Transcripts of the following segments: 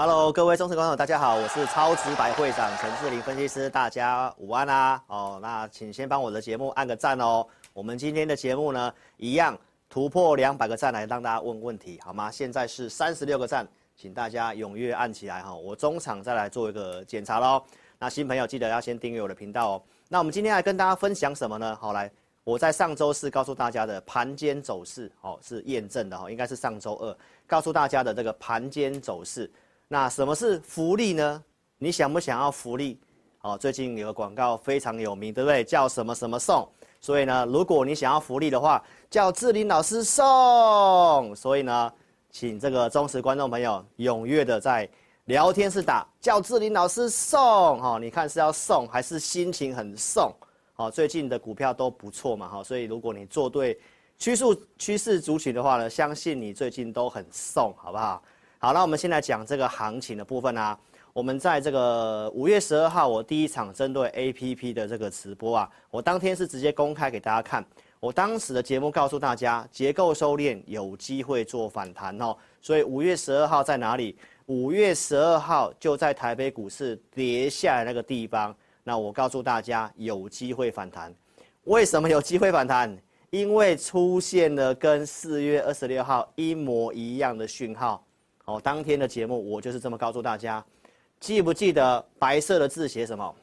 Hello，各位忠实观众，大家好，我是超值白会长陈志玲分析师，大家午安啊！哦，那请先帮我的节目按个赞哦。我们今天的节目呢，一样突破两百个赞来让大家问问题，好吗？现在是三十六个赞，请大家踊跃按起来哈。我中场再来做一个检查喽。那新朋友记得要先订阅我的频道哦。那我们今天来跟大家分享什么呢？好，来，我在上周四告诉大家的盘间走势，哦，是验证的哈，应该是上周二告诉大家的这个盘间走势。那什么是福利呢？你想不想要福利？哦，最近有个广告非常有名，对不对？叫什么什么送。所以呢，如果你想要福利的话，叫志玲老师送。所以呢，请这个忠实观众朋友踊跃的在聊天室打叫志玲老师送。哈，你看是要送还是心情很送？哦，最近的股票都不错嘛，哈。所以如果你做对趋势趋势族群的话呢，相信你最近都很送，好不好？好，那我们先来讲这个行情的部分啊。我们在这个五月十二号，我第一场针对 APP 的这个直播啊，我当天是直接公开给大家看。我当时的节目告诉大家，结构收敛有机会做反弹哦。所以五月十二号在哪里？五月十二号就在台北股市跌下来那个地方。那我告诉大家有机会反弹。为什么有机会反弹？因为出现了跟四月二十六号一模一样的讯号。哦，当天的节目我就是这么告诉大家，记不记得白色的字写什么？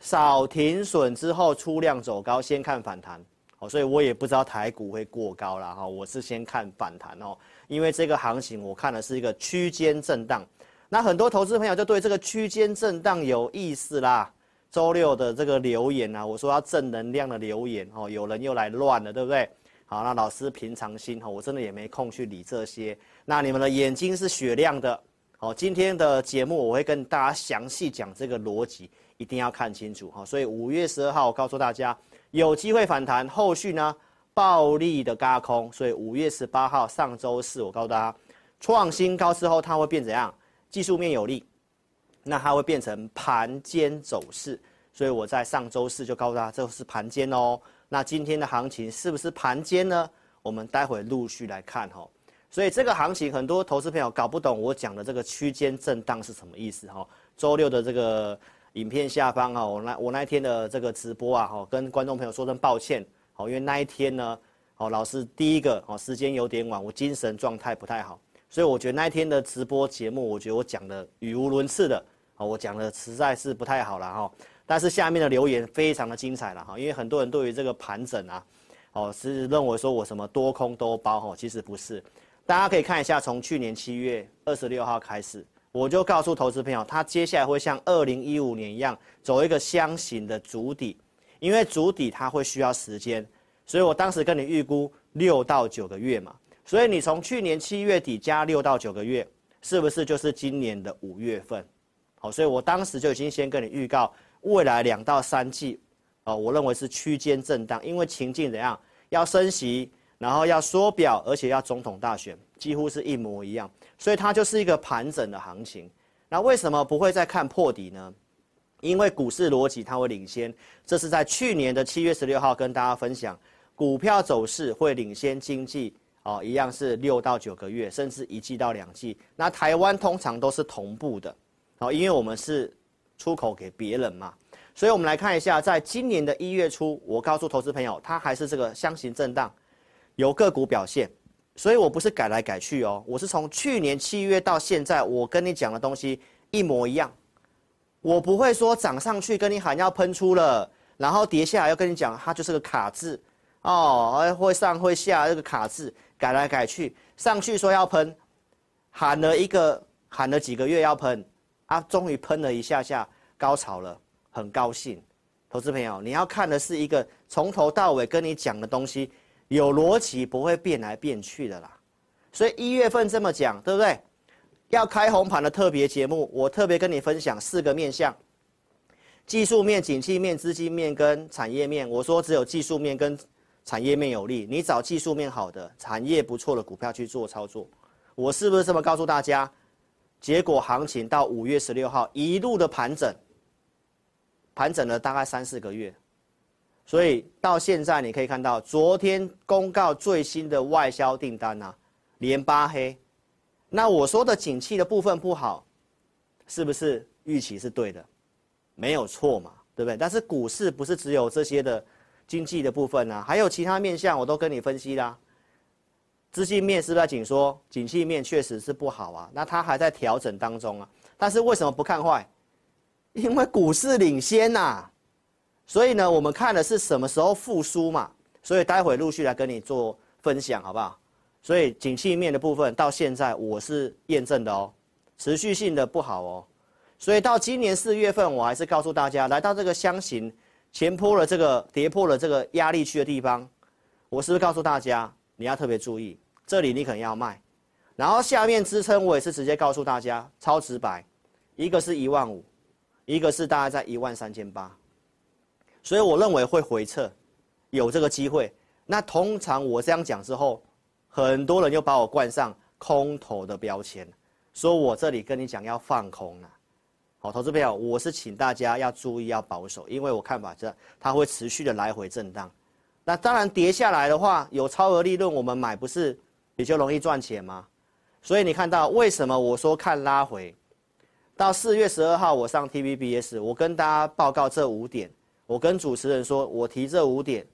少停损之后出量走高，先看反弹。哦，所以我也不知道台股会过高了哈，我是先看反弹哦，因为这个行情我看的是一个区间震荡。那很多投资朋友就对这个区间震荡有意思啦。周六的这个留言啊，我说要正能量的留言哦，有人又来乱了，对不对？好，那老师平常心哈，我真的也没空去理这些。那你们的眼睛是雪亮的，好，今天的节目我会跟大家详细讲这个逻辑，一定要看清楚哈。所以五月十二号我告诉大家有机会反弹，后续呢暴力的轧空。所以五月十八号上周四我告诉大家创新高之后它会变怎样？技术面有利，那它会变成盘间走势。所以我在上周四就告诉大家这是盘间哦。那今天的行情是不是盘间呢？我们待会陆续来看哈。所以这个行情很多投资朋友搞不懂我讲的这个区间震荡是什么意思哈。周六的这个影片下方哈，我那我那天的这个直播啊哈，跟观众朋友说声抱歉好，因为那一天呢，哦老师第一个哦时间有点晚，我精神状态不太好，所以我觉得那一天的直播节目，我觉得我讲的语无伦次的，哦我讲的实在是不太好了哈。但是下面的留言非常的精彩了哈，因为很多人对于这个盘整啊，哦是认为说我什么多空都包哈，其实不是。大家可以看一下，从去年七月二十六号开始，我就告诉投资朋友，它接下来会像二零一五年一样走一个箱型的筑底，因为筑底它会需要时间，所以我当时跟你预估六到九个月嘛，所以你从去年七月底加六到九个月，是不是就是今年的五月份？好，所以我当时就已经先跟你预告。未来两到三季，哦，我认为是区间震荡，因为情境怎样？要升息，然后要缩表，而且要总统大选，几乎是一模一样，所以它就是一个盘整的行情。那为什么不会再看破底呢？因为股市逻辑它会领先，这是在去年的七月十六号跟大家分享，股票走势会领先经济，哦，一样是六到九个月，甚至一季到两季。那台湾通常都是同步的，哦，因为我们是。出口给别人嘛，所以我们来看一下，在今年的一月初，我告诉投资朋友，它还是这个箱型震荡，有个股表现，所以我不是改来改去哦，我是从去年七月到现在，我跟你讲的东西一模一样，我不会说涨上去跟你喊要喷出了，然后跌下来要跟你讲它就是个卡字，哦，会上会下，这个卡字改来改去，上去说要喷，喊了一个喊了几个月要喷，啊，终于喷了一下下，高潮了，很高兴。投资朋友，你要看的是一个从头到尾跟你讲的东西有逻辑，不会变来变去的啦。所以一月份这么讲，对不对？要开红盘的特别节目，我特别跟你分享四个面向：技术面、景气面、资金面跟产业面。我说只有技术面跟产业面有利，你找技术面好的、产业不错的股票去做操作。我是不是这么告诉大家？结果行情到五月十六号一路的盘整。盘整了大概三四个月，所以到现在你可以看到，昨天公告最新的外销订单啊，连八黑。那我说的景气的部分不好，是不是预期是对的？没有错嘛，对不对？但是股市不是只有这些的经济的部分啊，还有其他面向，我都跟你分析啦。资金面是不是在紧缩？景气面确实是不好啊，那它还在调整当中啊。但是为什么不看坏？因为股市领先呐、啊，所以呢，我们看的是什么时候复苏嘛，所以待会陆续来跟你做分享，好不好？所以景气面的部分到现在我是验证的哦，持续性的不好哦，所以到今年四月份，我还是告诉大家，来到这个箱型前波了这个跌破了这个压力区的地方，我是不是告诉大家你要特别注意，这里你可能要卖，然后下面支撑我也是直接告诉大家超直白，一个是一万五。一个是大概在一万三千八，所以我认为会回撤，有这个机会。那通常我这样讲之后，很多人就把我冠上空头的标签，说我这里跟你讲要放空了。好，投资朋友，我是请大家要注意要保守，因为我看法这它会持续的来回震荡。那当然跌下来的话，有超额利润，我们买不是比较容易赚钱吗？所以你看到为什么我说看拉回？到四月十二号，我上 TVBS，我跟大家报告这五点。我跟主持人说，我提这五点，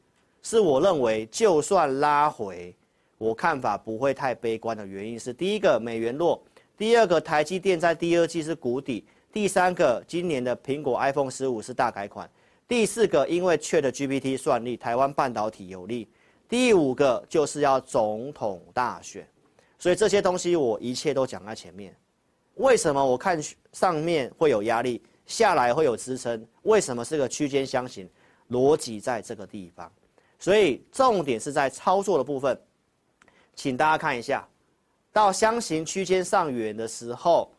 是我认为就算拉回，我看法不会太悲观的原因是：第一个，美元弱；第二个，台积电在第二季是谷底；第三个，今年的苹果 iPhone 十五是大改款；第四个，因为 ChatGPT 算力，台湾半导体有利；第五个就是要总统大选，所以这些东西我一切都讲在前面。为什么我看上面会有压力，下来会有支撑？为什么是个区间箱型？逻辑在这个地方，所以重点是在操作的部分，请大家看一下，到箱型区间上缘的时候，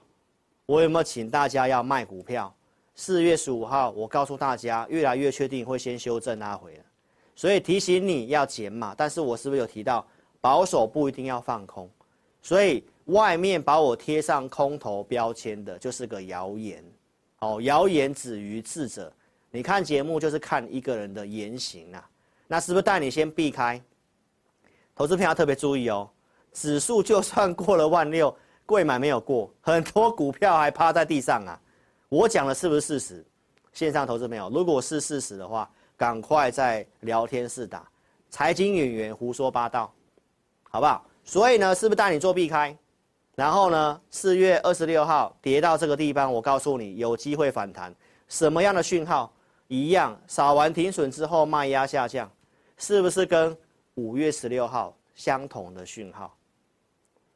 我有没有请大家要卖股票？四月十五号，我告诉大家，越来越确定会先修正拉回了，所以提醒你要减码。但是我是不是有提到保守不一定要放空？所以。外面把我贴上空头标签的，就是个谣言，哦，谣言止于智者。你看节目就是看一个人的言行啊，那是不是带你先避开？投资朋友特别注意哦，指数就算过了万六，贵买没有过，很多股票还趴在地上啊。我讲的是不是事实？线上投资朋友，如果是事实的话，赶快在聊天室打财经演员胡说八道，好不好？所以呢，是不是带你做避开？然后呢，四月二十六号跌到这个地方，我告诉你有机会反弹。什么样的讯号？一样，扫完停损之后卖压下降，是不是跟五月十六号相同的讯号？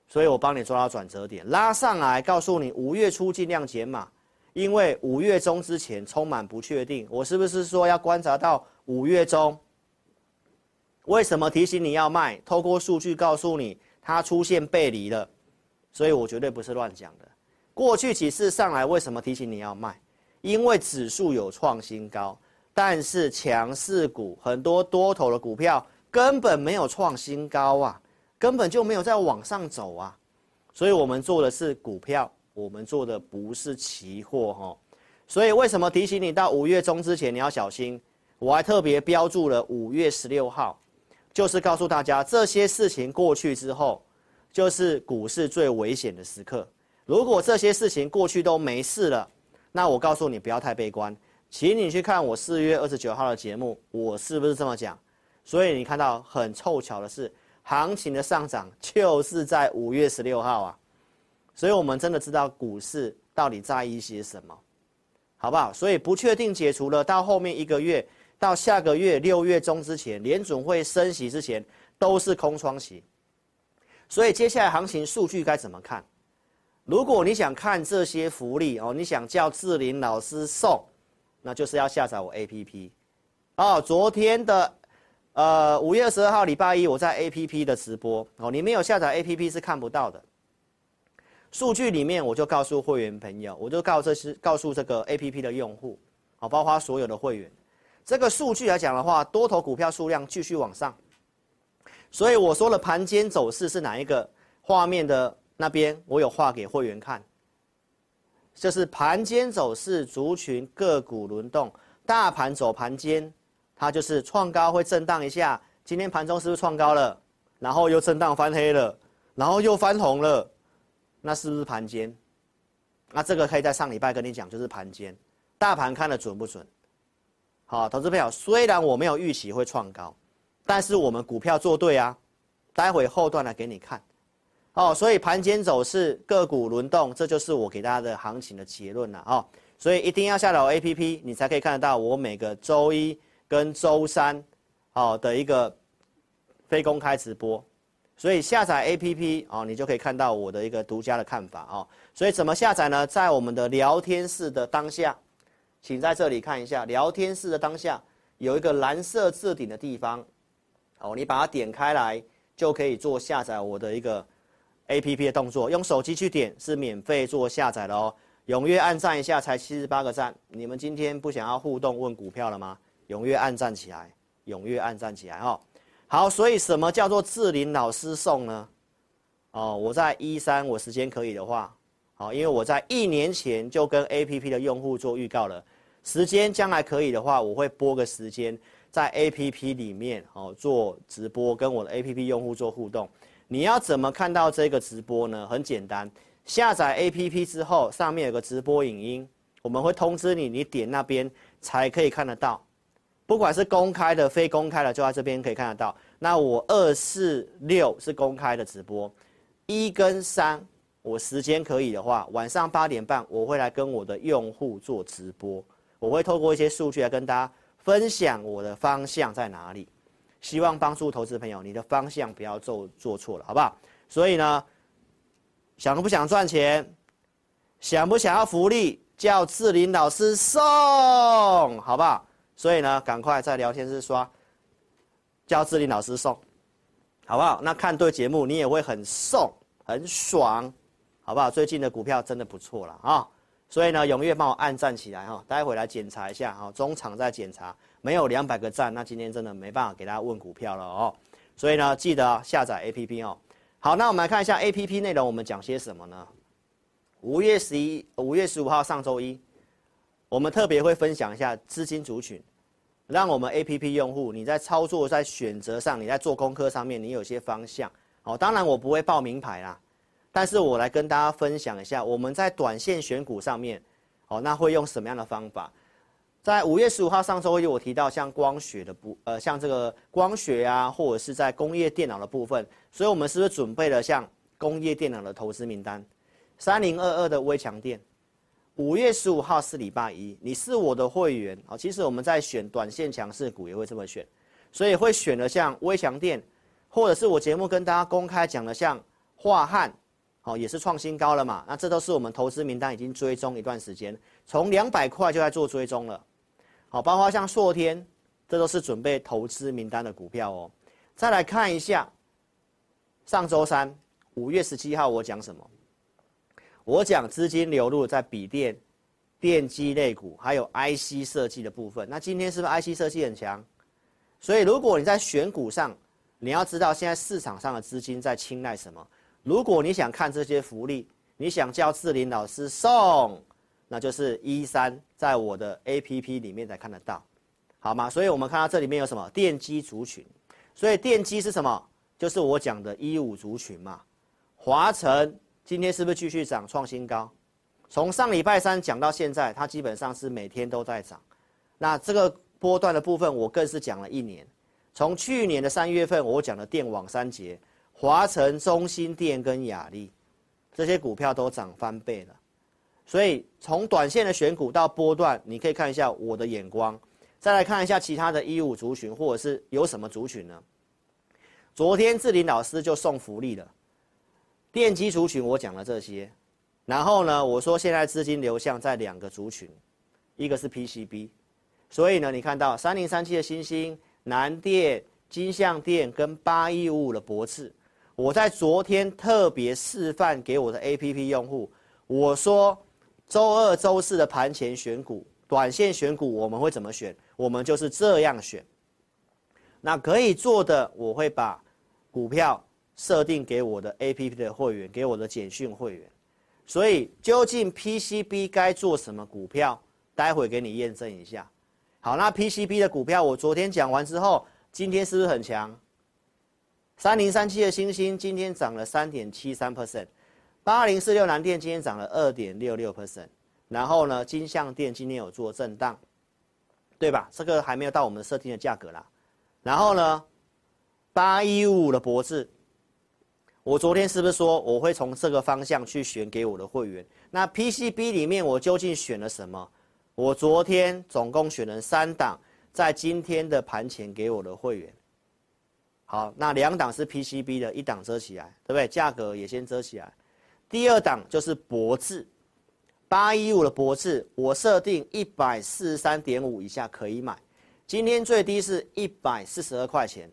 所以我帮你抓到转折点，拉上来，告诉你五月初尽量减码，因为五月中之前充满不确定。我是不是说要观察到五月中？为什么提醒你要卖？透过数据告诉你它出现背离了。所以我绝对不是乱讲的。过去几次上来，为什么提醒你要卖？因为指数有创新高，但是强势股很多多头的股票根本没有创新高啊，根本就没有在往上走啊。所以我们做的是股票，我们做的不是期货哈。所以为什么提醒你到五月中之前你要小心？我还特别标注了五月十六号，就是告诉大家这些事情过去之后。就是股市最危险的时刻。如果这些事情过去都没事了，那我告诉你不要太悲观，请你去看我四月二十九号的节目，我是不是这么讲？所以你看到很凑巧的是，行情的上涨就是在五月十六号啊。所以我们真的知道股市到底在意些什么，好不好？所以不确定解除了，到后面一个月到下个月六月中之前，联准会升息之前都是空窗期。所以接下来行情数据该怎么看？如果你想看这些福利哦，你想叫志霖老师送，那就是要下载我 APP。哦，昨天的呃五月二十二号礼拜一我在 APP 的直播哦，你没有下载 APP 是看不到的。数据里面我就告诉会员朋友，我就告这是告诉这个 APP 的用户，好，包括所有的会员，这个数据来讲的话，多头股票数量继续往上。所以我说的盘间走势是哪一个画面的？那边我有画给会员看，就是盘间走势，族群个股轮动，大盘走盘间，它就是创高会震荡一下。今天盘中是不是创高了？然后又震荡翻黑了，然后又翻红了，那是不是盘间？那这个可以在上礼拜跟你讲，就是盘间。大盘看的准不准？好，投资朋友，虽然我没有预期会创高，但是我们股票做对啊，待会后段来给你看。哦，所以盘间走势，个股轮动，这就是我给大家的行情的结论了哦。所以一定要下载 APP，你才可以看得到我每个周一跟周三，哦的一个非公开直播。所以下载 APP 哦，你就可以看到我的一个独家的看法哦。所以怎么下载呢？在我们的聊天室的当下，请在这里看一下聊天室的当下有一个蓝色置顶的地方，哦，你把它点开来就可以做下载我的一个。A P P 的动作，用手机去点是免费做下载的哦。踊跃按赞一下，才七十八个赞。你们今天不想要互动问股票了吗？踊跃按赞起来，踊跃按赞起来哦。好，所以什么叫做志霖老师送呢？哦，我在一三，我时间可以的话，好，因为我在一年前就跟 A P P 的用户做预告了，时间将来可以的话，我会拨个时间在 A P P 里面哦做直播，跟我的 A P P 用户做互动。你要怎么看到这个直播呢？很简单，下载 APP 之后，上面有个直播影音，我们会通知你，你点那边才可以看得到。不管是公开的、非公开的，就在这边可以看得到。那我二四六是公开的直播，一跟三我时间可以的话，晚上八点半我会来跟我的用户做直播，我会透过一些数据来跟大家分享我的方向在哪里。希望帮助投资朋友，你的方向不要做做错了，好不好？所以呢，想不想赚钱，想不想要福利，叫志林老师送，好不好？所以呢，赶快在聊天室刷，叫志霖老师送，好不好？那看对节目，你也会很送，很爽，好不好？最近的股票真的不错了啊，所以呢，踊跃帮我按赞起来哈，待会来检查一下哈，中场再检查。没有两百个赞，那今天真的没办法给大家问股票了哦。所以呢，记得下载 APP 哦。好，那我们来看一下 APP 内容，我们讲些什么呢？五月十一、五月十五号上周一，我们特别会分享一下资金族群，让我们 APP 用户你在操作、在选择上、你在做功课上面，你有些方向。哦，当然我不会报名牌啦，但是我来跟大家分享一下我们在短线选股上面，哦，那会用什么样的方法？在五月十五号上周一，我提到像光学的部，呃，像这个光学啊，或者是在工业电脑的部分，所以我们是不是准备了像工业电脑的投资名单？三零二二的微强电，五月十五号是礼拜一，你是我的会员啊。其实我们在选短线强势股也会这么选，所以会选的像威强电，或者是我节目跟大家公开讲的像化汉，哦，也是创新高了嘛。那这都是我们投资名单已经追踪一段时间，从两百块就在做追踪了。好，包括像硕天，这都是准备投资名单的股票哦。再来看一下，上周三五月十七号我讲什么？我讲资金流入在笔电、电机类股，还有 IC 设计的部分。那今天是不是 IC 设计很强？所以如果你在选股上，你要知道现在市场上的资金在青睐什么。如果你想看这些福利，你想叫志霖老师送。那就是一三，在我的 APP 里面才看得到，好吗？所以我们看到这里面有什么电机族群，所以电机是什么？就是我讲的一五族群嘛。华城今天是不是继续涨创新高？从上礼拜三讲到现在，它基本上是每天都在涨。那这个波段的部分，我更是讲了一年。从去年的三月份，我讲的电网三杰，华城、中兴电跟亚力，这些股票都涨翻倍了。所以从短线的选股到波段，你可以看一下我的眼光，再来看一下其他的一五族群，或者是有什么族群呢？昨天志林老师就送福利了，电机族群我讲了这些，然后呢，我说现在资金流向在两个族群，一个是 PCB，所以呢，你看到三零三七的欣兴、南电、金像电跟八一五五的博智，我在昨天特别示范给我的 APP 用户，我说周二、周四的盘前选股、短线选股我们会怎么选？我们就是这样选。那可以做的，我会把。股票设定给我的 APP 的会员，给我的简讯会员，所以究竟 PCB 该做什么股票？待会给你验证一下。好，那 PCB 的股票我昨天讲完之后，今天是不是很强？三零三七的星星今天涨了三点七三 percent，八零四六南电今天涨了二点六六 percent，然后呢，金像电今天有做震荡，对吧？这个还没有到我们设定的价格啦。然后呢？八一五的博智，我昨天是不是说我会从这个方向去选给我的会员？那 PCB 里面我究竟选了什么？我昨天总共选了三档，在今天的盘前给我的会员。好，那两档是 PCB 的，一档遮起来，对不对？价格也先遮起来。第二档就是博智，八一五的博智，我设定一百四十三点五以下可以买，今天最低是一百四十二块钱。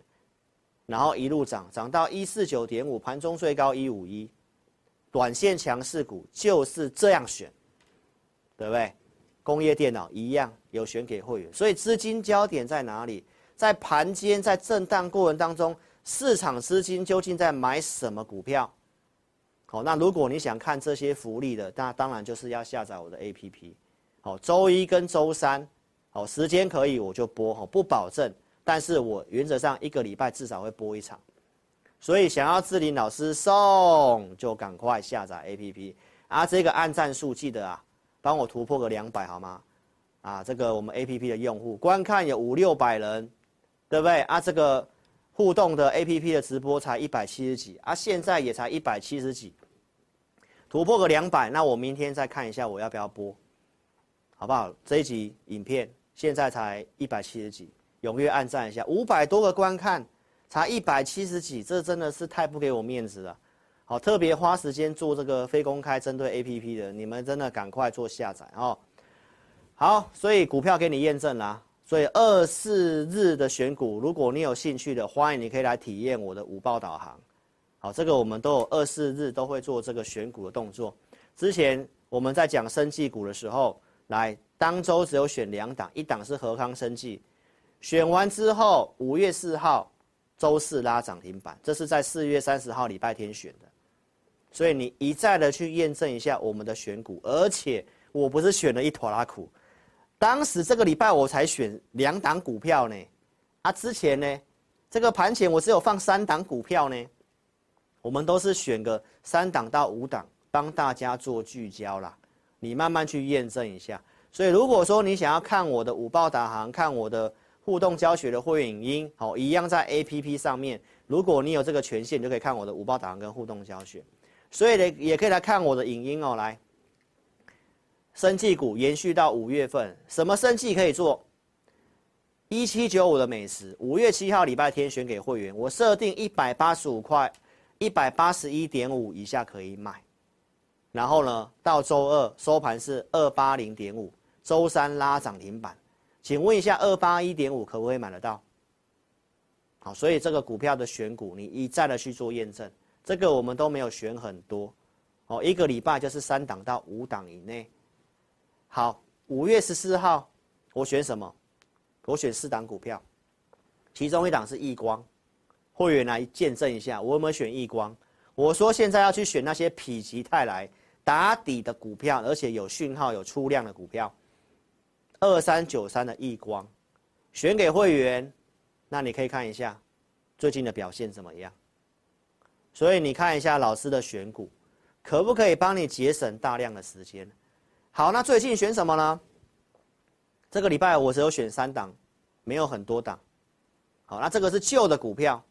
然后一路涨，涨到一四九点五，盘中最高一五一，短线强势股就是这样选，对不对？工业电脑一样有选给会员，所以资金焦点在哪里？在盘间，在震荡过程当中，市场资金究竟在买什么股票？好，那如果你想看这些福利的，那当然就是要下载我的 APP。好，周一跟周三，好，时间可以我就播，好，不保证。但是我原则上一个礼拜至少会播一场，所以想要志霖老师送，就赶快下载 APP 啊！这个按赞数记得啊，帮我突破个两百好吗？啊，这个我们 APP 的用户观看有五六百人，对不对？啊，这个互动的 APP 的直播才一百七十几啊，现在也才一百七十几，突破个两百，那我明天再看一下我要不要播，好不好？这一集影片现在才一百七十几。踊跃按赞一下，五百多个观看，才一百七十几，这真的是太不给我面子了。好，特别花时间做这个非公开针对 APP 的，你们真的赶快做下载哦。好，所以股票给你验证啦。所以二四日的选股，如果你有兴趣的，欢迎你可以来体验我的五报导航。好，这个我们都有二四日都会做这个选股的动作。之前我们在讲生技股的时候，来当周只有选两档，一档是和康生技。选完之后，五月四号周四拉涨停板，这是在四月三十号礼拜天选的，所以你一再的去验证一下我们的选股，而且我不是选了一坨拉苦，当时这个礼拜我才选两档股票呢，啊之前呢，这个盘前我只有放三档股票呢，我们都是选个三档到五档，帮大家做聚焦啦，你慢慢去验证一下。所以如果说你想要看我的五报导航，看我的。互动教学的会员影音，好，一样在 APP 上面。如果你有这个权限，你就可以看我的五报导航跟互动教学。所以呢，也可以来看我的影音哦。来，生技股延续到五月份，什么生技可以做？一七九五的美食，五月七号礼拜天选给会员，我设定一百八十五块，一百八十一点五以下可以买。然后呢，到周二收盘是二八零点五，周三拉涨停板。请问一下，二八一点五可不可以买得到？好，所以这个股票的选股，你一再的去做验证。这个我们都没有选很多，哦，一个礼拜就是三档到五档以内。好，五月十四号我选什么？我选四档股票，其中一档是亿光，会员来见证一下我有没有选亿光。我说现在要去选那些否极泰来打底的股票，而且有讯号、有出量的股票。二三九三的易光，选给会员，那你可以看一下最近的表现怎么样。所以你看一下老师的选股，可不可以帮你节省大量的时间？好，那最近选什么呢？这个礼拜我只有选三档，没有很多档。好，那这个是旧的股票，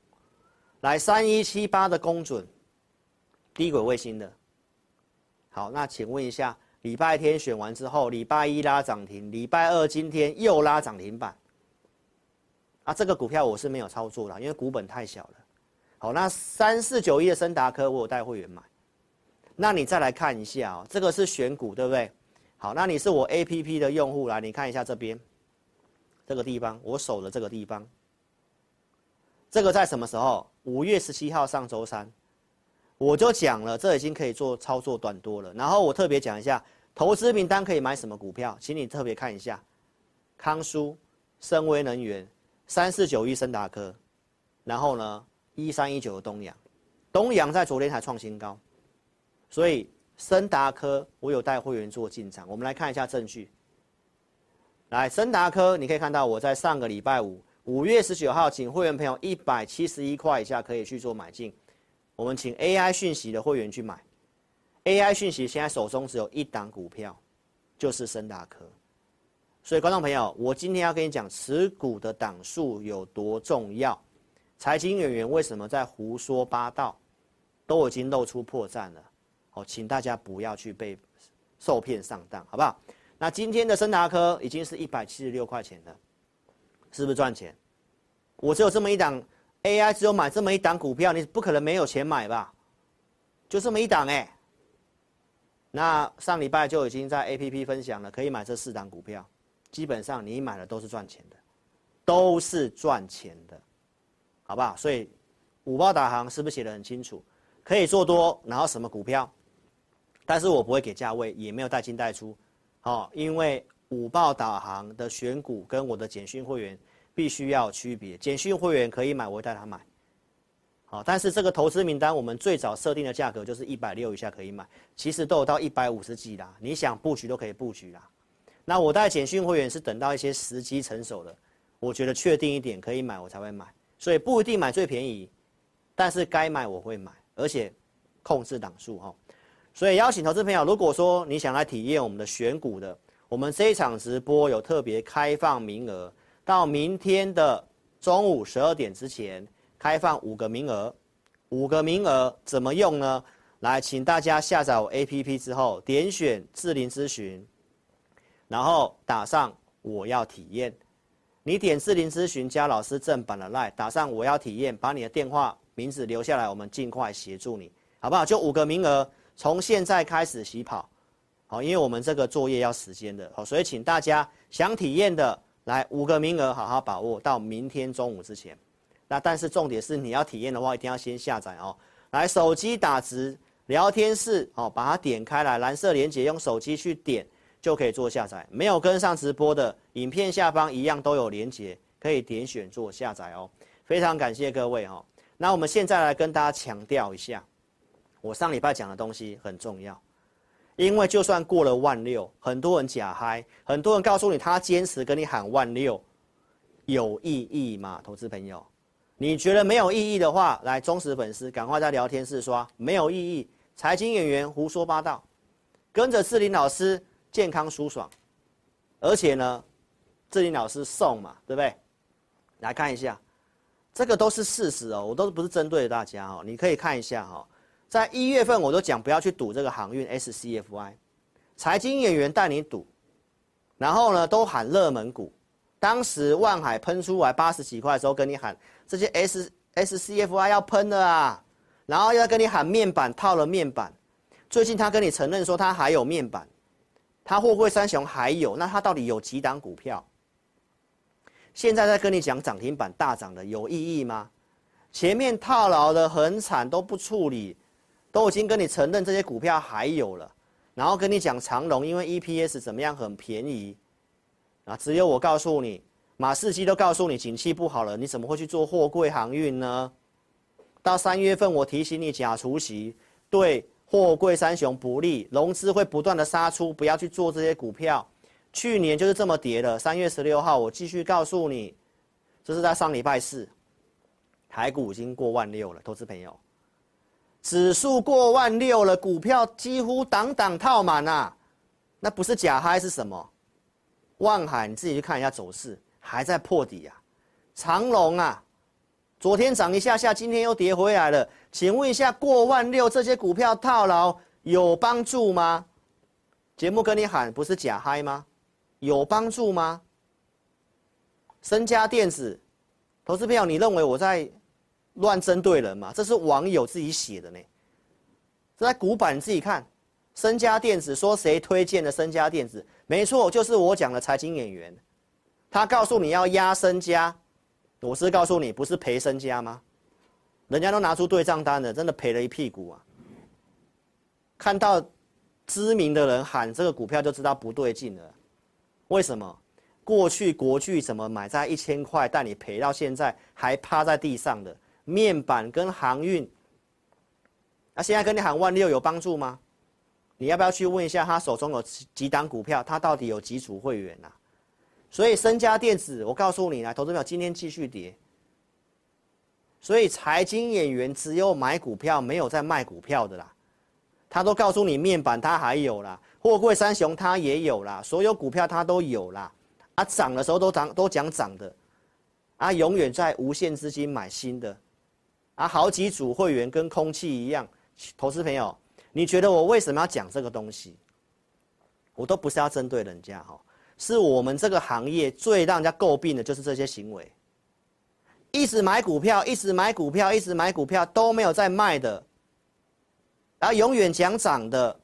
来三一七八的公准，低轨卫星的。好，那请问一下。礼拜天选完之后，礼拜一拉涨停，礼拜二今天又拉涨停板，啊，这个股票我是没有操作的，因为股本太小了。好，那三四九一的升达科我有带会员买。那你再来看一下哦，这个是选股，对不对？好，那你是我 APP 的用户，来你看一下这边，这个地方我守的这个地方，这个在什么时候？五月十七号上周三，我就讲了，这已经可以做操作短多了。然后我特别讲一下，投资名单可以买什么股票，请你特别看一下，康舒、森威能源、三四九一升达科，然后呢，一三一九的东阳，东阳在昨天才创新高，所以。升达科，我有带会员做进场。我们来看一下证据。来，升达科，你可以看到我在上个礼拜五，五月十九号，请会员朋友一百七十一块以下可以去做买进。我们请 AI 讯息的会员去买。AI 讯息现在手中只有一档股票，就是升达科。所以，观众朋友，我今天要跟你讲持股的档数有多重要。财经演员为什么在胡说八道？都已经露出破绽了。好，请大家不要去被受骗上当，好不好？那今天的森达科已经是一百七十六块钱了，是不是赚钱？我只有这么一档 AI，只有买这么一档股票，你不可能没有钱买吧？就这么一档哎。那上礼拜就已经在 APP 分享了，可以买这四档股票，基本上你买的都是赚钱的，都是赚钱的，好不好？所以五报导航是不是写得很清楚？可以做多，然后什么股票？但是我不会给价位，也没有带进带出，哦，因为五报导航的选股跟我的简讯会员必须要区别。简讯会员可以买，我会带他买，好，但是这个投资名单我们最早设定的价格就是一百六以下可以买，其实都有到一百五十几啦，你想布局都可以布局啦。那我带简讯会员是等到一些时机成熟的，我觉得确定一点可以买我才会买，所以不一定买最便宜，但是该买我会买，而且控制档数哈。所以邀请投资朋友，如果说你想来体验我们的选股的，我们这一场直播有特别开放名额，到明天的中午十二点之前开放五个名额，五个名额怎么用呢？来，请大家下载我 APP 之后，点选智霖咨询，然后打上我要体验，你点智霖咨询加老师正版的 LINE，打上我要体验，把你的电话名字留下来，我们尽快协助你，好不好？就五个名额。从现在开始起跑，好，因为我们这个作业要时间的，好，所以请大家想体验的来五个名额，好好把握到明天中午之前。那但是重点是你要体验的话，一定要先下载哦。来，手机打直聊天室，哦，把它点开来，蓝色连接用手机去点就可以做下载。没有跟上直播的影片下方一样都有连接，可以点选做下载哦。非常感谢各位哦。那我们现在来跟大家强调一下。我上礼拜讲的东西很重要，因为就算过了万六，很多人假嗨，很多人告诉你他坚持跟你喊万六，有意义吗？投资朋友，你觉得没有意义的话，来忠实粉丝赶快在聊天室刷没有意义，财经演员胡说八道，跟着志林老师健康舒爽，而且呢，志林老师送嘛，对不对？来看一下，这个都是事实哦，我都不是针对大家哦，你可以看一下哈。在一月份，我都讲不要去赌这个航运 SCFI，财经演员带你赌，然后呢都喊热门股，当时万海喷出来八十几块的时候，跟你喊这些 S SCFI 要喷了啊，然后要跟你喊面板套了面板，最近他跟你承认说他还有面板，他货柜三雄还有，那他到底有几档股票？现在在跟你讲涨停板大涨的有意义吗？前面套牢的很惨都不处理。都已经跟你承认这些股票还有了，然后跟你讲长荣，因为 EPS 怎么样很便宜，啊，只有我告诉你，马士基都告诉你景气不好了，你怎么会去做货柜航运呢？到三月份我提醒你假除息对货柜三雄不利，融资会不断的杀出，不要去做这些股票。去年就是这么跌的，三月十六号我继续告诉你，这是在上礼拜四，台股已经过万六了，投资朋友。指数过万六了，股票几乎档档套满啊，那不是假嗨是什么？望海你自己去看一下走势，还在破底啊。长荣啊，昨天涨一下下，今天又跌回来了。请问一下，过万六这些股票套牢有帮助吗？节目跟你喊不是假嗨吗？有帮助吗？升佳电子投资票，你认为我在乱针对人嘛？这是网友自己写的呢。这在股板你自己看，身家电子说谁推荐的身家电子？没错，就是我讲的财经演员。他告诉你要压身家，我是告诉你不是赔身家吗？人家都拿出对账单了，真的赔了一屁股啊！看到知名的人喊这个股票，就知道不对劲了。为什么？过去国巨怎么买在一千块，但你赔到现在还趴在地上的面板跟航运，那、现在跟你喊万六有帮助吗？你要不要去问一下他手中有几档股票，他到底有几组会员啊？所以身家电子，我告诉你啦，投资表今天继续跌。所以财经演员只有买股票，没有在卖股票的啦。他都告诉你面板他还有啦，货柜三雄他也有啦，所有股票他都有啦。啊，涨的时候都涨，都讲涨的，啊，永远在无限资金买新的，啊，好几组会员跟空气一样。投资朋友，你觉得我为什么要讲这个东西？我都不是要针对人家哈，是我们这个行业最让人家诟病的就是这些行为，一直买股票，一直买股票，一直买股票都没有在卖的，然后永远讲涨的。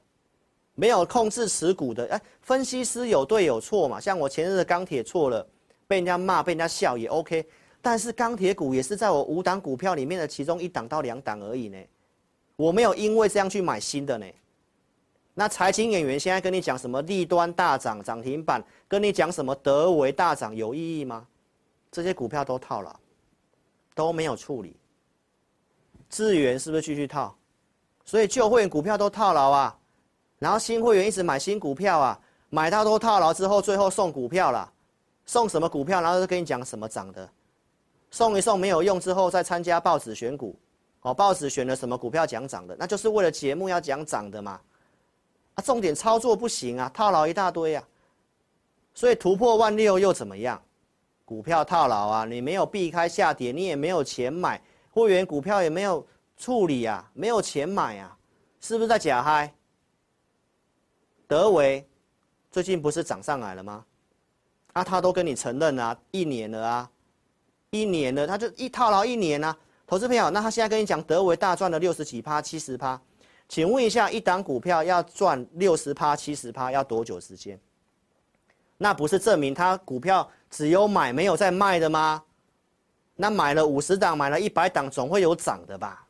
没有控制持股的，哎，分析师有对有错嘛？像我前日的钢铁错了，被人家骂，被人家笑也 OK。但是钢铁股也是在我五档股票里面的其中一档到两档而已呢，我没有因为这样去买新的呢。那财经演员现在跟你讲什么利端大涨涨停板，跟你讲什么德维大涨有意义吗？这些股票都套牢，都没有处理。智源是不是继续套？所以旧会员股票都套牢啊。然后新会员一直买新股票啊，买到都套牢之后，最后送股票了，送什么股票？然后就跟你讲什么涨的，送一送没有用之后再参加报纸选股，哦，报纸选了什么股票讲涨的，那就是为了节目要讲涨的嘛，啊，重点操作不行啊，套牢一大堆啊，所以突破万六又怎么样？股票套牢啊，你没有避开下跌，你也没有钱买，会员股票也没有处理啊，没有钱买啊，是不是在假嗨？德维最近不是涨上来了吗？啊，他都跟你承认啊，一年了啊，一年了，他就一套牢一年啊。投资朋友，那他现在跟你讲德维大赚了六十几趴、七十趴，请问一下，一档股票要赚六十趴、七十趴要多久时间？那不是证明他股票只有买没有在卖的吗？那买了五十档，买了一百档，总会有涨的吧？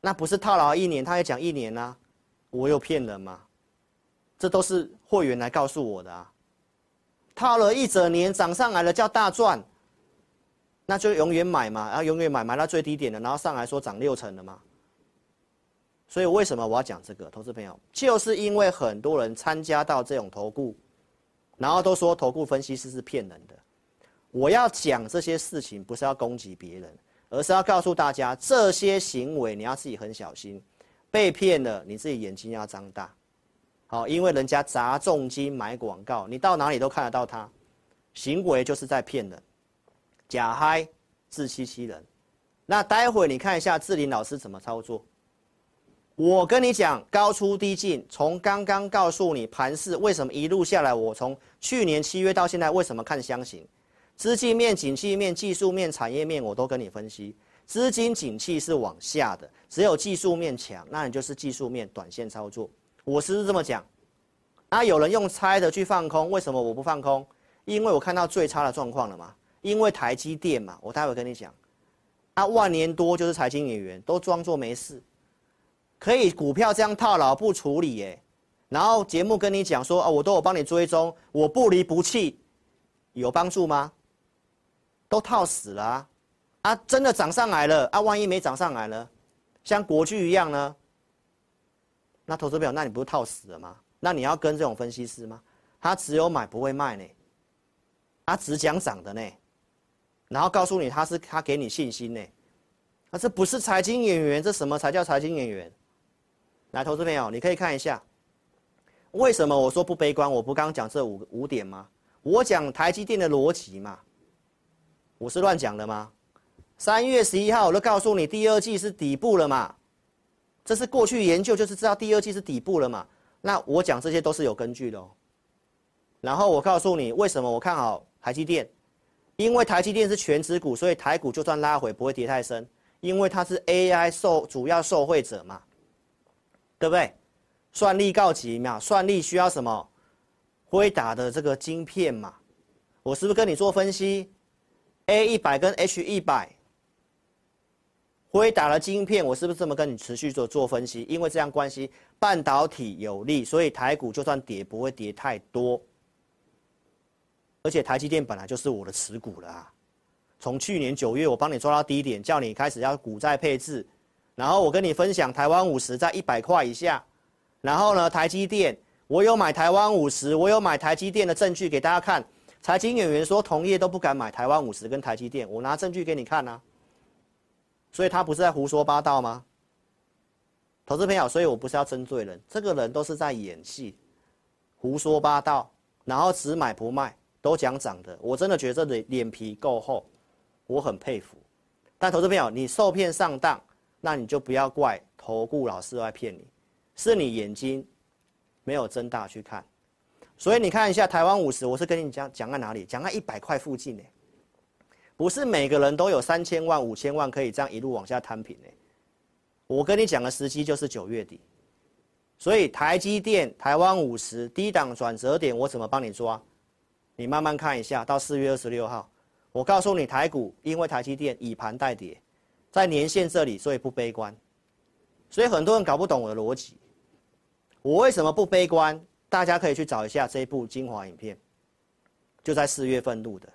那不是套牢一年，他也讲一年啊，我有骗人吗？这都是会员来告诉我的啊，套了一整年涨上来了叫大赚，那就永远买嘛，然后永远买买到最低点的，然后上来说涨六成的嘛。所以为什么我要讲这个，投资朋友，就是因为很多人参加到这种投顾，然后都说投顾分析师是骗人的。我要讲这些事情，不是要攻击别人，而是要告诉大家，这些行为你要自己很小心，被骗了，你自己眼睛要张大。好，因为人家砸重金买广告，你到哪里都看得到他，行为就是在骗人，假嗨，自欺欺人。那待会你看一下志林老师怎么操作。我跟你讲，高出低进，从刚刚告诉你盘势为什么一路下来，我从去年七月到现在为什么看箱型，资金面、景气面、技术面、产业面，我都跟你分析。资金景气是往下的，只有技术面强，那你就是技术面短线操作。我是这么讲，啊，有人用猜的去放空，为什么我不放空？因为我看到最差的状况了嘛。因为台积电嘛，我待会跟你讲，啊，万年多就是财经演员都装作没事，可以股票这样套牢不处理耶。然后节目跟你讲说啊，我都有帮你追踪，我不离不弃，有帮助吗？都套死了啊，啊，真的涨上来了啊，万一没涨上来呢？像国巨一样呢？那投资表，那你不是套死了吗？那你要跟这种分析师吗？他只有买不会卖呢，他只讲涨的呢，然后告诉你他是他给你信心呢，那这不是财经演员，这什么才叫财经演员？来，投资朋友，你可以看一下，为什么我说不悲观？我不刚刚讲这五五点吗？我讲台积电的逻辑嘛，我是乱讲的吗？三月十一号我都告诉你，第二季是底部了嘛。这是过去研究，就是知道第二季是底部了嘛？那我讲这些都是有根据的哦。然后我告诉你为什么我看好台积电，因为台积电是全值股，所以台股就算拉回不会跌太深，因为它是 AI 受主要受惠者嘛，对不对？算力告急嘛，算力需要什么？辉达的这个晶片嘛，我是不是跟你做分析？A 一百跟 H 一百，辉达的晶片，我是不是这么跟你持续做做分析？因为这样关系，半导体有利，所以台股就算跌不会跌太多。而且台积电本来就是我的持股了啊！从去年九月我帮你抓到低点，叫你开始要股债配置，然后我跟你分享台湾五十在一百块以下，然后呢台积电我有买台湾五十，我有买台积电的证据给大家看。财经演员说同业都不敢买台湾五十跟台积电，我拿证据给你看啊！所以他不是在胡说八道吗？投资朋友，所以我不是要针对人，这个人都是在演戏，胡说八道，然后只买不卖。都讲涨的，我真的觉得这脸皮够厚，我很佩服。但投资朋友，你受骗上当，那你就不要怪投顾老师来骗你，是你眼睛没有睁大去看。所以你看一下台湾五十，我是跟你讲讲在哪里？讲在一百块附近呢。不是每个人都有三千万、五千万可以这样一路往下摊平呢。我跟你讲的时机就是九月底，所以台积电、台湾五十低档转折点，我怎么帮你抓？你慢慢看一下，到四月二十六号，我告诉你，台股因为台积电以盘带跌，在年线这里，所以不悲观。所以很多人搞不懂我的逻辑，我为什么不悲观？大家可以去找一下这一部精华影片，就在四月份录的。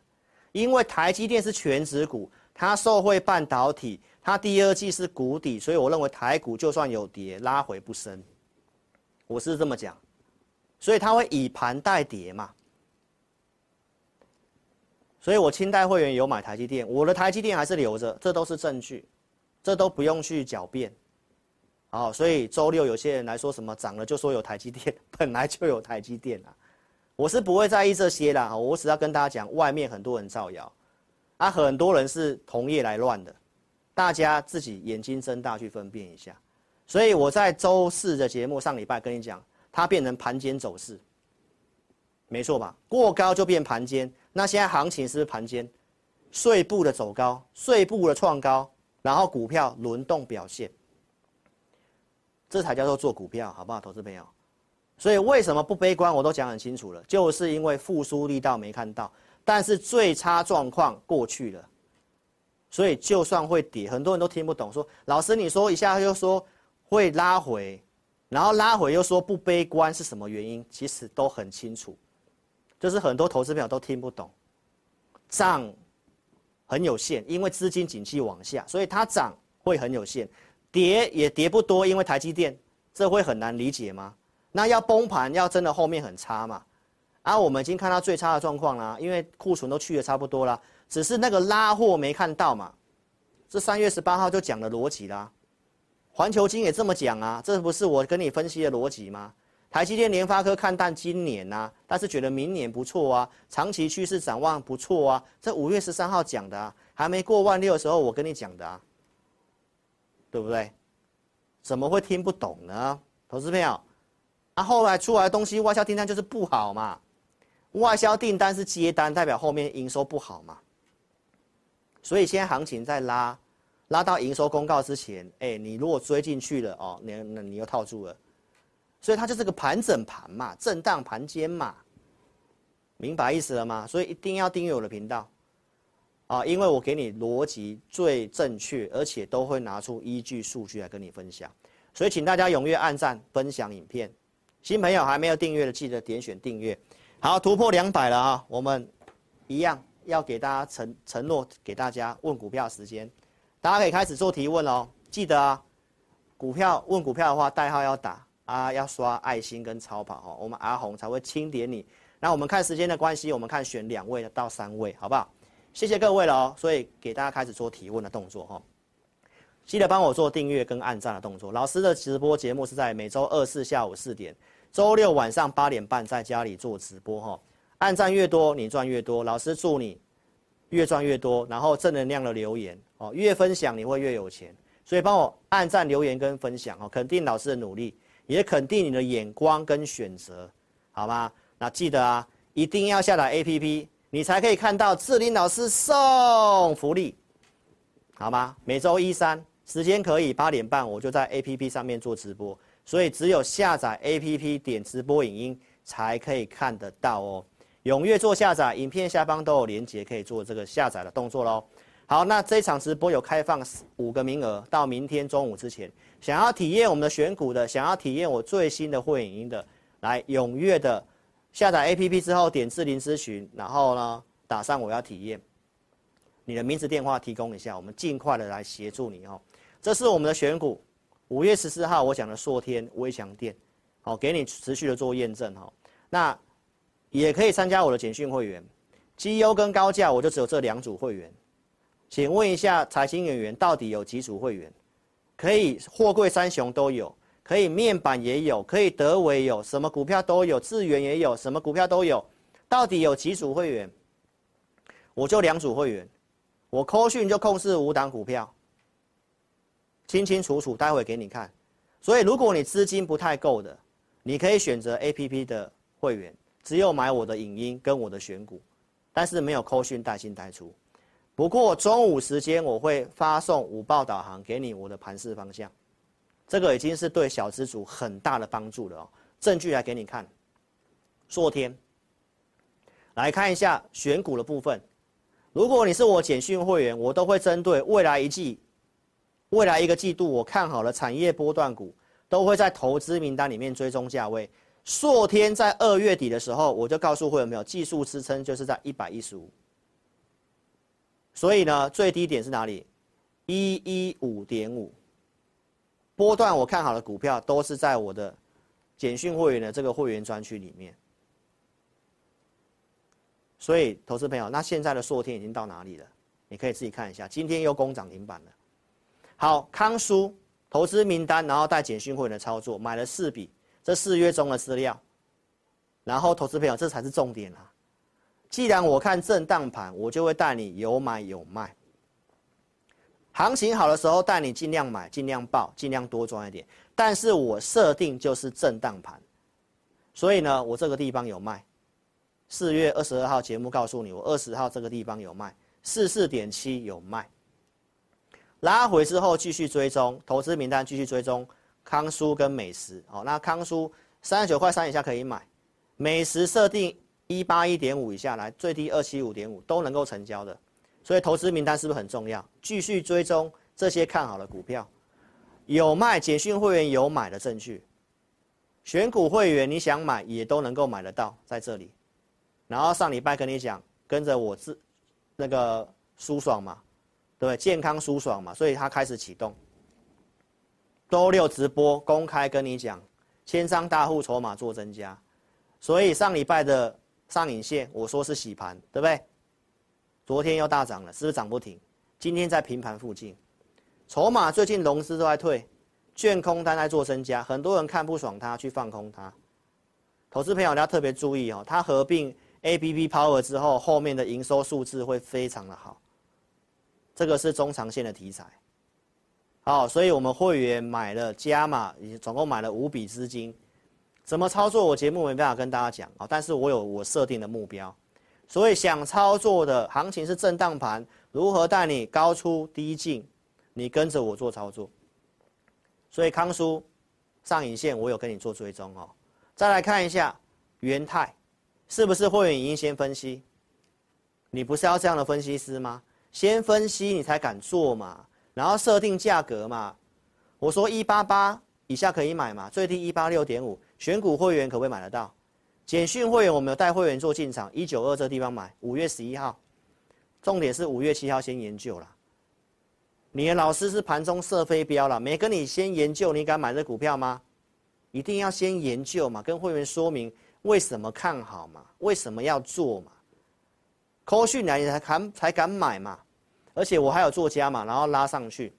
因为台积电是全值股，它受惠半导体，它第二季是谷底，所以我认为台股就算有跌，拉回不深。我是这么讲，所以它会以盘带跌嘛。所以我清代会员有买台积电，我的台积电还是留着，这都是证据，这都不用去狡辩。好，所以周六有些人来说什么涨了就说有台积电，本来就有台积电啊，我是不会在意这些啦，我只要跟大家讲，外面很多人造谣，啊，很多人是同业来乱的，大家自己眼睛睁大去分辨一下。所以我在周四的节目上礼拜跟你讲，它变成盘间走势，没错吧？过高就变盘间。那现在行情是不是盘间，碎步的走高，碎步的创高，然后股票轮动表现，这才叫做做股票，好不好，投资朋友？所以为什么不悲观，我都讲很清楚了，就是因为复苏力道没看到，但是最差状况过去了，所以就算会跌，很多人都听不懂，说老师你说一下又说会拉回，然后拉回又说不悲观是什么原因？其实都很清楚。就是很多投资朋友都听不懂，涨很有限，因为资金景气往下，所以它涨会很有限，跌也跌不多，因为台积电，这会很难理解吗？那要崩盘，要真的后面很差嘛？啊，我们已经看到最差的状况啦，因为库存都去的差不多了，只是那个拉货没看到嘛。这三月十八号就讲了逻辑啦，环球金也这么讲啊，这不是我跟你分析的逻辑吗？台积电、联发科看淡今年呐、但是觉得明年不错啊，长期趋势展望不错啊。这五月十三号讲的啊，还没过万六的时候我跟你讲的啊，对不对？怎么会听不懂呢？投资朋友，啊，后来出来的东西外销订单就是不好嘛，外销订单是接单，代表后面营收不好嘛。所以现在行情在拉，拉到营收公告之前，哎，你如果追进去了哦，你那你又套住了。所以它就是个盘整盘嘛，震荡盘间嘛，明白意思了吗？所以一定要订阅我的频道，啊，因为我给你逻辑最正确，而且都会拿出依据数据来跟你分享。所以请大家踊跃按赞、分享影片。新朋友还没有订阅的，记得点选订阅。好，突破两百了啊，我们一样要给大家承承诺，给大家问股票时间，大家可以开始做提问哦。记得啊，股票问股票的话，代号要打。啊，要刷爱心跟超跑哦，我们阿红才会钦点你。那我们看时间的关系，我们看选两位到三位，好不好？谢谢各位了哦。所以给大家开始做提问的动作哈。记得帮我做订阅跟按赞的动作。老师的直播节目是在每周二四下午四点，周六晚上八点半在家里做直播哈。按赞越多，你赚越多。老师祝你越赚越多，然后正能量的留言哦，越分享你会越有钱。所以帮我按赞、留言跟分享哦，肯定老师的努力。也肯定你的眼光跟选择，好吗？那记得啊，一定要下载 APP。你才可以看到志霖老师送福利，好吗？每周一三时间可以八点半，我就在 APP 上面做直播，所以只有下载 APP 点直播影音才可以看得到哦。踊跃做下载，影片下方都有连接，可以做这个下载的动作喽。好，那这场直播有开放五个名额，到明天中午之前，想要体验我们的选股的，想要体验我最新的会影音的，来踊跃的下载 APP 之后点志霖咨询，然后呢打上我要体验，你的名字电话提供一下，我们尽快的来协助你哦。这是我们的选股，五月十四号我讲的硕天微强电，好，给你持续的做验证哈。那也可以参加我的简讯会员，绩优跟高价我就只有这两组会员。请问一下，财经演员到底有几组会员？可以货柜三雄都有，可以面板也有，可以德微有，什么股票都有，智源也有，什么股票都有。到底有几组会员？我就两组会员，我扣讯就控制五档股票，清清楚楚，待会给你看。所以如果你资金不太够的，你可以选择 APP 的会员，只有买我的影音跟我的选股，但是没有扣讯带进带出。不过中午时间我会发送午报导航给你，我的盘势方向，这个已经是对小资主很大的帮助了哦。证据来给你看，昨天来看一下选股的部分。如果你是我简讯会员，我都会针对未来一季、未来一个季度我看好的产业波段股，都会在投资名单里面追踪价位。昨天在二月底的时候，我就告诉会员朋友，技术支撑就是在一百一十五。所以呢，最低点是哪里？一一五点五。波段我看好的股票都是在我的简讯会员的这个会员专区里面。所以，投资朋友，那现在的硕天已经到哪里了？你可以自己看一下，今天又攻涨停板了。好，康舒投资名单，然后带简讯会员的操作，买了四笔，这四月中的资料。然后，投资朋友，这才是重点啊！既然我看震荡盘，我就会带你有买有卖。行情好的时候带你尽量买，尽量报，尽量多赚一点。但是我设定就是震荡盘，所以呢，我这个地方有卖。四月二十二号节目告诉你，我二十号这个地方有卖，四四点七有卖。拉回之后继续追踪，投资名单继续追踪康叔跟美食。好，那康叔三十九块三以下可以买，美食设定。一八一点五以下来，最低二七五点五都能够成交的，所以投资名单是不是很重要？继续追踪这些看好的股票，有卖简讯会员有买的证据，选股会员你想买也都能够买得到在这里。然后上礼拜跟你讲，跟着我自那个舒爽嘛，对不对？健康舒爽嘛，所以他开始启动。周六直播公开跟你讲，千张大户筹码做增加，所以上礼拜的。上影线，我说是洗盘，对不对？昨天又大涨了，是不是涨不停？今天在平盘附近，筹码最近融资都在退，券空单在做增加，很多人看不爽它，去放空它。投资朋友你要特别注意哦，它合并 APP Power 之后，后面的营收数字会非常的好。这个是中长线的题材。好，所以我们会员买了加码，总共买了五笔资金。怎么操作？我节目没办法跟大家讲啊，但是我有我设定的目标，所以想操作的行情是震荡盘，如何带你高出低进？你跟着我做操作。所以康叔上影线我有跟你做追踪哦。再来看一下元泰，是不是会员已经先分析？你不是要这样的分析师吗？先分析你才敢做嘛，然后设定价格嘛。我说一八八以下可以买嘛，最低一八六点五。选股会员可不可以买得到？简讯会员我们有带会员做进场，一九二这地方买，五月十一号。重点是五月七号先研究了。你的老师是盘中射飞镖了，没跟你先研究，你敢买这股票吗？一定要先研究嘛，跟会员说明为什么看好嘛，为什么要做嘛。扣讯来你才敢才敢买嘛，而且我还有做加嘛，然后拉上去。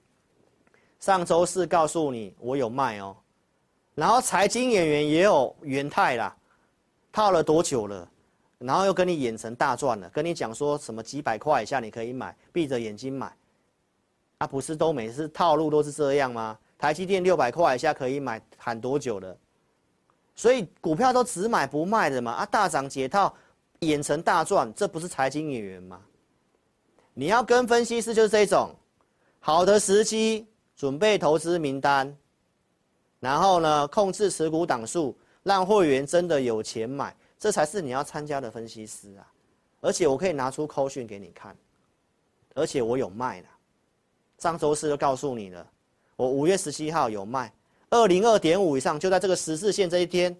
上周四告诉你我有卖哦。然后财经演员也有元泰啦，套了多久了？然后又跟你演成大赚了，跟你讲说什么几百块以下你可以买，闭着眼睛买，啊不是都每次套路都是这样吗？台积电六百块以下可以买，喊多久了？所以股票都只买不卖的嘛，啊大涨解套，演成大赚，这不是财经演员吗？你要跟分析师就是这种，好的时机，准备投资名单，然后呢，控制持股档数，让会员真的有钱买，这才是你要参加的分析师啊！而且我可以拿出扣讯给你看，而且我有卖的，上周四就告诉你了，我五月十七号有卖，二零二点五以上就在这个十字线这一天，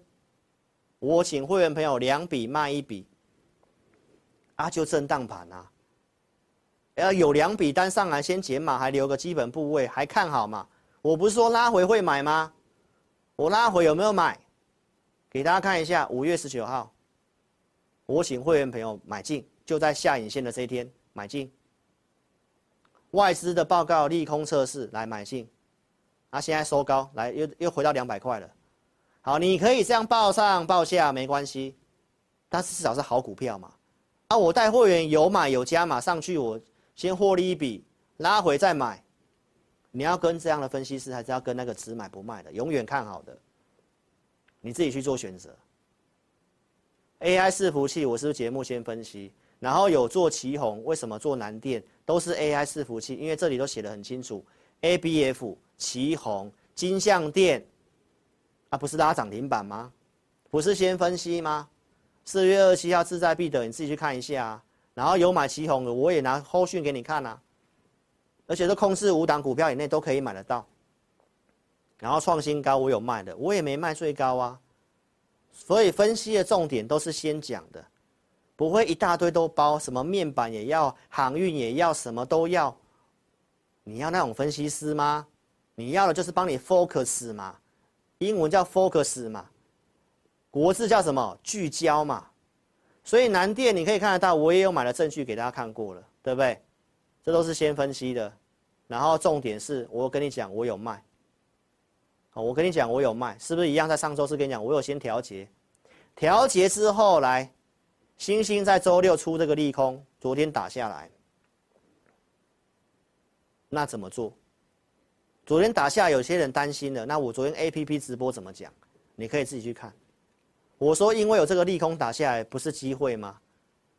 我请会员朋友两笔卖一笔，啊，就震荡盘啊，要有两笔单上来先减码，还留个基本部位，还看好嘛？我不是说拉回会买吗？我拉回有没有买？给大家看一下，五月十九号，我请会员朋友买进，就在下影线的这一天买进。外资的报告利空测试来买进，啊，现在收高来又又回到两百块了。好，你可以这样报上报下没关系，但是至少是好股票嘛。啊，我带会员有买有加码上去，我先获利一笔，拉回再买。你要跟这样的分析师，还是要跟那个只买不卖的，永远看好的？你自己去做选择。AI 伺服器，我是不是节目先分析，然后有做奇鋐，为什么做南电都是 AI 伺服器？因为这里都写得很清楚，ABF、奇鋐、金像电，啊，不是拉涨停板吗？不是先分析吗？四月二十七号志在必得，你自己去看一下啊。然后有买奇鋐的，我也拿后讯给你看啊。而且是控制五档股票以内都可以买得到。然后创新高，我有卖的，我也没卖最高啊。所以分析的重点都是先讲的，不会一大堆都包，什么面板也要，航运也要，什么都要。你要那种分析师吗？你要的就是帮你 focus 嘛，英文叫 focus 嘛，国字叫什么？聚焦嘛。所以南电你可以看得到，我也有买的证据给大家看过了，对不对？这都是先分析的，然后重点是我跟你讲，我有卖。我跟你讲，我有卖，是不是一样？在上周四跟你讲，我有先调节，调节之后来，星星在周六出这个利空，昨天打下来，那怎么做？昨天打下，有些人担心了。那我昨天 A P P 直播怎么讲？你可以自己去看。我说，因为有这个利空打下来，不是机会吗？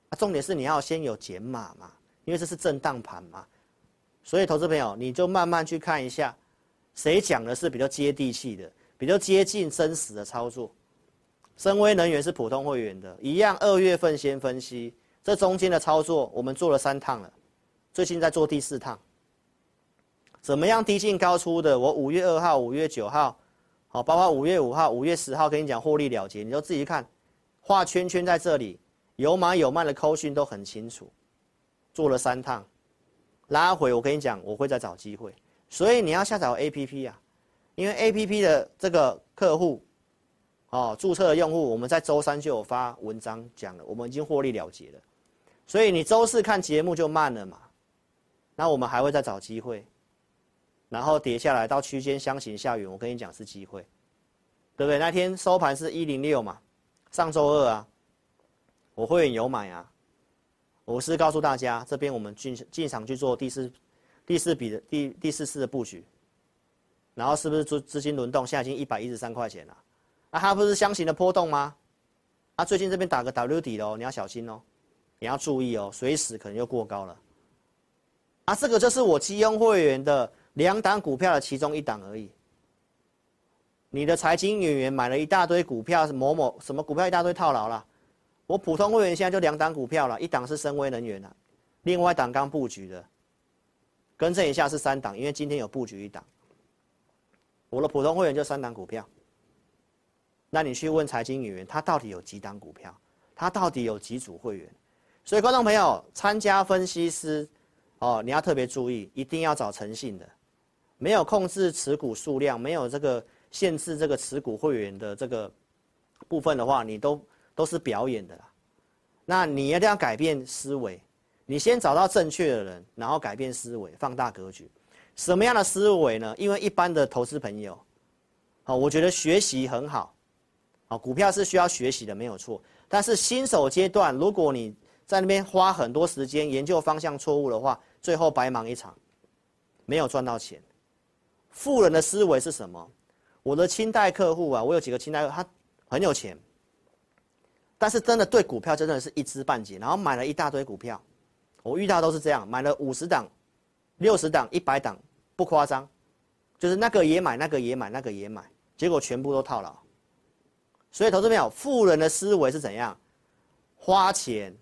啊，重点是你要先有减码嘛，因为这是震荡盘嘛。所以，投资朋友，你就慢慢去看一下。谁讲的是比较接地气的，比较接近真实的操作？深威能源是普通会员的，一样。二月份先分析，这中间的操作我们做了三趟了，最近在做第四趟。怎么样低进高出的？我五月二号、五月九号，好，包括五月五号、五月十号跟你讲获利了结，你就自己看，画圈圈在这里，有买有卖的扣讯都很清楚。做了三趟，拉回我跟你讲，我会再找机会。所以你要下载 APP 啊，因为 APP 的这个客户，哦，注册的用户，我们在周三就有发文章讲了，我们已经获利了结了。所以你周四看节目就慢了嘛，那我们还会再找机会，然后跌下来到区间箱型下缘，我跟你讲是机会，对不对？那天收盘是一零六嘛，上周二啊，我会员有买啊，我是告诉大家，这边我们进进场去做第四。第四笔的第第四次的布局，然后是不是资资金轮动？现在已经一百一十三块钱了，啊，它不是箱型的波动吗？啊，最近这边打个 W 底喽，你要小心哦，你要注意哦，随时可能又过高了。啊，这个就是我基优会员的两档股票的其中一档而已。你的财经演员买了一大堆股票，某某什么股票一大堆套牢了，我普通会员现在就两档股票了，一档是森崴能源了，另外一档刚布局的。更正一下是三档，因为今天有布局一档。我的普通会员就三档股票。那你去问财经演员，他到底有几档股票？他到底有几组会员？所以观众朋友，参加分析师，哦，你要特别注意，一定要找诚信的，没有控制持股数量，没有这个限制这个持股会员的这个部分的话，你都都是表演的啦。那你一定要改变思维。你先找到正确的人，然后改变思维，放大格局。什么样的思维呢？因为一般的投资朋友，好，我觉得学习很好，好，股票是需要学习的，没有错。但是新手阶段，如果你在那边花很多时间研究方向错误的话，最后白忙一场，没有赚到钱。富人的思维是什么？我的清代客户啊，我有几个清代客，他很有钱，但是真的对股票真的是一知半解，然后买了一大堆股票，我遇到都是这样，买了五十档、六十档、一百档，不夸张，就是那个也买，那个也买，那个也买，结果全部都套牢。所以投资朋友，富人的思维是怎样？花钱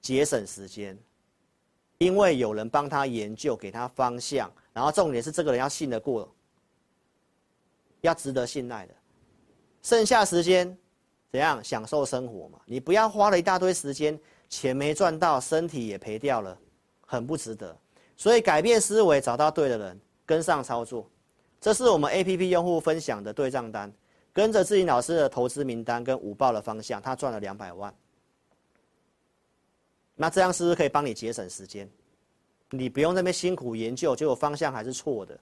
节省时间，因为有人帮他研究，给他方向，然后重点是这个人要信得过，要值得信赖的。剩下时间怎样享受生活嘛？你不要花了一大堆时间，钱没赚到，身体也赔掉了，很不值得。所以改变思维，找到对的人，跟上操作。这是我们 APP 用户分享的对账单。跟着志霖老师的投资名单跟五报的方向，他赚了两百万。那这样是不是可以帮你节省时间？你不用那边辛苦研究，结果方向还是错的。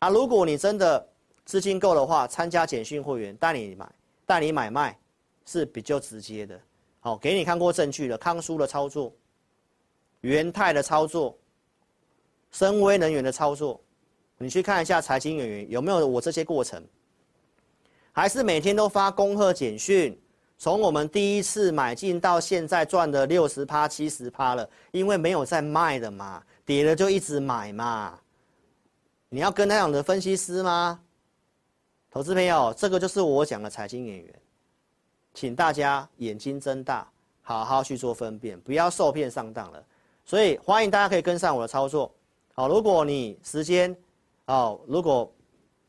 啊，如果你真的资金够的话，参加简讯会员带你买，带你买卖是比较直接的。好，给你看过证据了康叔的操作，元泰的操作，深威能源的操作，你去看一下财经演员有没有我这些过程。还是每天都发恭贺简讯，从我们第一次买进到现在赚了六十趴、七十趴了，因为没有在卖的嘛，跌了就一直买嘛。你要跟那样的分析师吗？投资朋友，这个就是我讲的财经演员，请大家眼睛睁大，好好去做分辨，不要受骗上当了。所以欢迎大家可以跟上我的操作。好，如果你时间，哦，如果。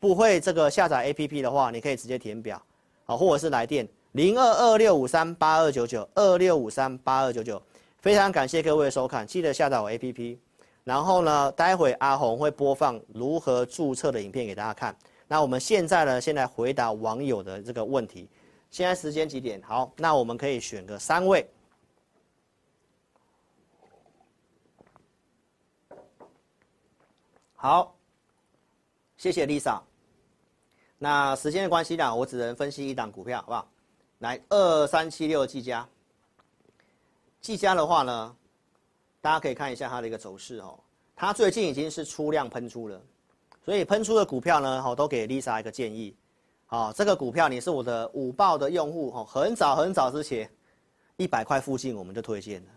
不会这个下载 APP 的话，你可以直接填表，好，或者是来电零二二六五三八二九九二六五三八二九九。非常感谢各位收看，记得下载我 APP。然后呢，待会阿红会播放如何注册的影片给大家看。那我们现在呢，先来回答网友的这个问题。现在时间几点？好，那我们可以选个三位。好，谢谢 Lisa。那时间的关系呢，我只能分析一档股票，好不好？来，二三七六技嘉。技嘉的话呢，大家可以看一下它的一个走势哦。它最近已经是出量喷出了，所以喷出的股票呢，好，都给 Lisa 一个建议。好，这个股票你是我的午报的用户哦，很早很早之前，一百块附近我们就推荐了，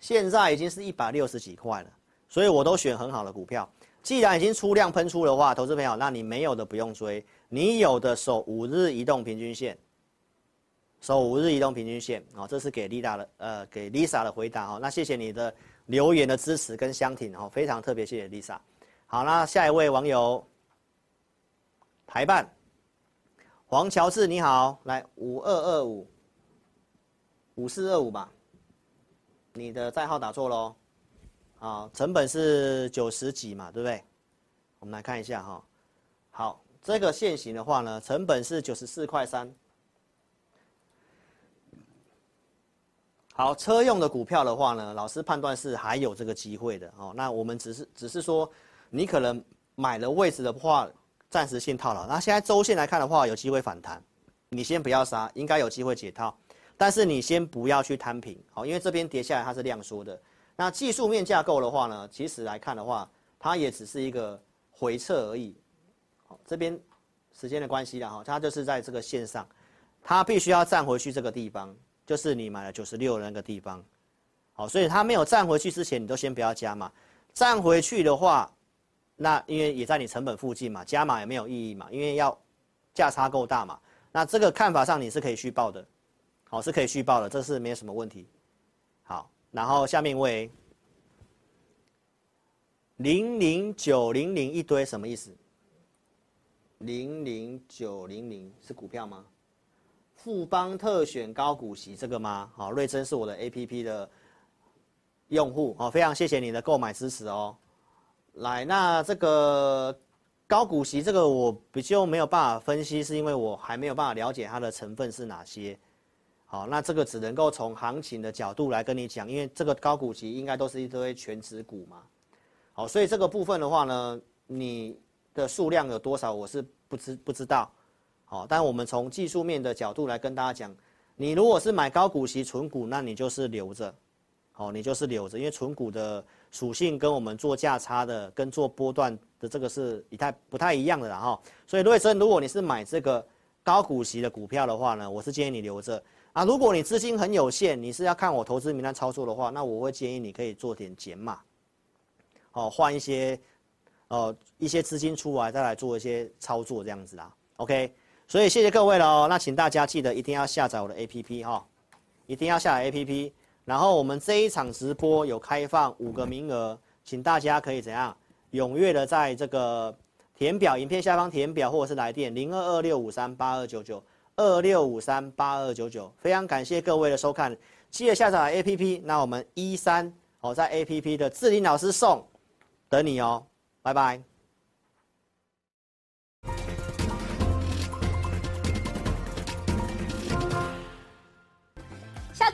现在已经是一百六十几块了，所以我都选很好的股票。既然已经出量喷出的话，投资朋友，那你没有的不用追。你有的守五日移动平均线，守五日移动平均线，哦，这是给 Lisa 的，呃，给 Lisa 的回答哈。那谢谢你的留言的支持跟相挺哦，非常特别谢谢 Lisa。好，那下一位网友，台办，黄乔治你好，来五二二五，五四二五吧，你的代号打错喽，啊，成本是九十几嘛，对不对？我们来看一下哈，好。这个现行的话呢，成本是九十四块三。好，车用的股票的话呢，老师判断是还有这个机会的哦。那我们只是只是说，你可能买了位置的话，暂时性套牢。那现在周线来看的话，有机会反弹，你先不要杀，应该有机会解套。但是你先不要去摊平，好，因为这边跌下来它是量缩的。那技术面架构的话呢，其实来看的话，它也只是一个回撤而已。这边时间的关系了哈，它就是在这个线上，它必须要站回去这个地方，就是你买了九十六那个地方，好，所以它没有站回去之前，你都先不要加嘛。站回去的话，那因为也在你成本附近嘛，加码也没有意义嘛，因为要价差够大嘛。那这个看法上你是可以续报的，好，是可以续报的，这是没有什么问题。好，然后下面一位零零九零零一堆什么意思？零零九零零是股票吗？富邦特选高股息这个吗？好，瑞珍是我的 APP 的用户，好，非常谢谢你的购买支持哦。来，那这个高股息这个我比较没有办法分析，是因为我还没有办法了解它的成分是哪些。好，那这个只能够从行情的角度来跟你讲，因为这个高股息应该都是一堆全值股嘛。好，所以这个部分的话呢，你。的数量有多少？我是不知不知道，好，但我们从技术面的角度来跟大家讲，你如果是买高股息存股，那你就是留着，好，你就是留着，因为存股的属性跟我们做价差的、跟做波段的这个是不太不太一样的啦哈。所以，瑞生，如果你是买这个高股息的股票的话呢，我是建议你留着啊，如果你资金很有限，你是要看我投资名单操作的话，那我会建议你可以做点减码，哦，换一些，呃，一些资金出来再来做一些操作这样子啦。OK，所以谢谢各位了哦。那请大家记得一定要下载我的 APP 哈，一定要下载 APP。然后我们这一场直播有开放五个名额，请大家可以怎样踊跃的在这个填表，影片下方填表，或者是来电零二二六五三八二九九二六五三八二九九。非常感谢各位的收看，记得下载 APP。那我们一三哦，在 APP 的志霖老师送等你哦，拜拜。